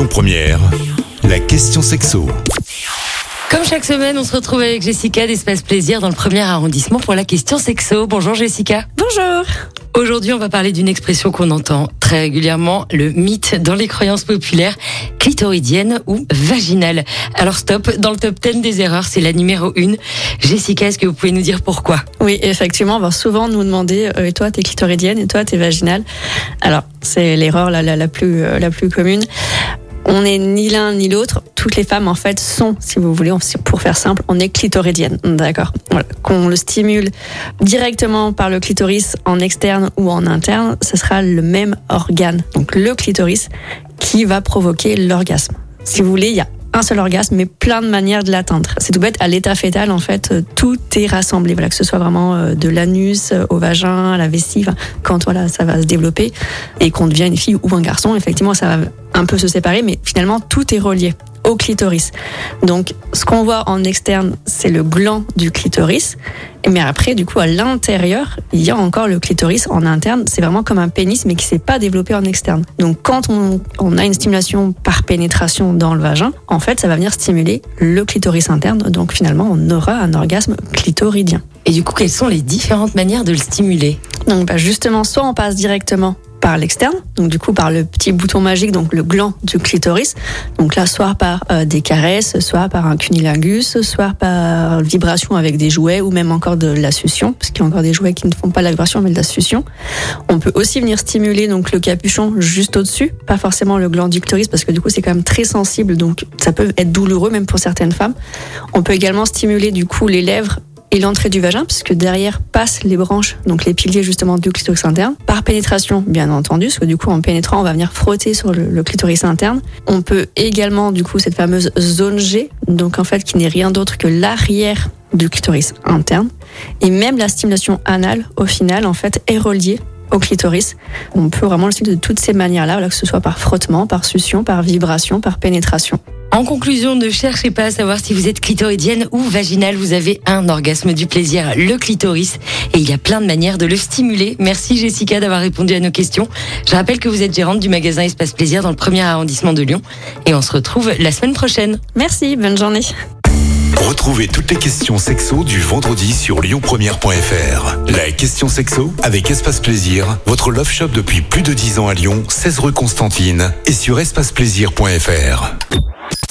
Lyon Première, la question sexo. Comme chaque semaine, on se retrouve avec Jessica d'Espace Plaisir dans le premier arrondissement pour la question sexo. Bonjour Jessica. Bonjour. Aujourd'hui, on va parler d'une expression qu'on entend très régulièrement, le mythe dans les croyances populaires, clitoridienne ou vaginale. Alors stop, dans le top 10 des erreurs, c'est la numéro 1. Jessica, est-ce que vous pouvez nous dire pourquoi? Oui, effectivement, on va souvent nous demander, euh, et toi, t'es clitoridienne, et toi, t'es vaginale. Alors, c'est l'erreur la, la, la, plus, euh, la plus commune. On n'est ni l'un ni l'autre. Toutes les femmes, en fait, sont, si vous voulez, pour faire simple, on est clitoridienne. D'accord. Voilà. Qu'on le stimule directement par le clitoris en externe ou en interne, ce sera le même organe. Donc, le clitoris qui va provoquer l'orgasme. Si vous voulez, il y a un seul orgasme, mais plein de manières de l'atteindre. C'est tout bête, à l'état fœtal, en fait, euh, tout est rassemblé. Voilà, que ce soit vraiment euh, de l'anus euh, au vagin, à la vessie, quand voilà, ça va se développer et qu'on devient une fille ou un garçon, effectivement, ça va un peu se séparer, mais finalement, tout est relié au clitoris. Donc, ce qu'on voit en externe, c'est le gland du clitoris. Mais après, du coup, à l'intérieur, il y a encore le clitoris en interne. C'est vraiment comme un pénis, mais qui s'est pas développé en externe. Donc, quand on, on, a une stimulation par pénétration dans le vagin, en fait, ça va venir stimuler le clitoris interne. Donc, finalement, on aura un orgasme clitoridien. Et du coup, quelles sont les différentes manières de le stimuler? Donc, bah justement, soit on passe directement par l'externe, donc du coup par le petit bouton magique, donc le gland du clitoris. Donc là, soit par euh, des caresses, soit par un cunilingus, soit par vibration avec des jouets ou même encore de la succion, parce qu'il y a encore des jouets qui ne font pas la vibration mais de la succion. On peut aussi venir stimuler donc le capuchon juste au-dessus, pas forcément le gland du clitoris parce que du coup c'est quand même très sensible, donc ça peut être douloureux même pour certaines femmes. On peut également stimuler du coup les lèvres et l'entrée du vagin, puisque derrière passent les branches, donc les piliers justement du clitoris interne, par pénétration, bien entendu, parce que du coup en pénétrant, on va venir frotter sur le, clitoris interne. On peut également, du coup, cette fameuse zone G, donc en fait qui n'est rien d'autre que l'arrière du clitoris interne, et même la stimulation anale, au final, en fait, est reliée au clitoris. On peut vraiment le stimuler de toutes ces manières-là, que ce soit par frottement, par succion, par vibration, par pénétration. En conclusion, ne cherchez pas à savoir si vous êtes clitoridienne ou vaginale. Vous avez un orgasme du plaisir, le clitoris. Et il y a plein de manières de le stimuler. Merci Jessica d'avoir répondu à nos questions. Je rappelle que vous êtes gérante du magasin Espace Plaisir dans le premier arrondissement de Lyon. Et on se retrouve la semaine prochaine. Merci, bonne journée. Retrouvez toutes les questions sexo du vendredi sur lyonpremière.fr. La question sexo avec Espace Plaisir, votre love shop depuis plus de 10 ans à Lyon, 16 rue Constantine et sur espaceplaisir.fr.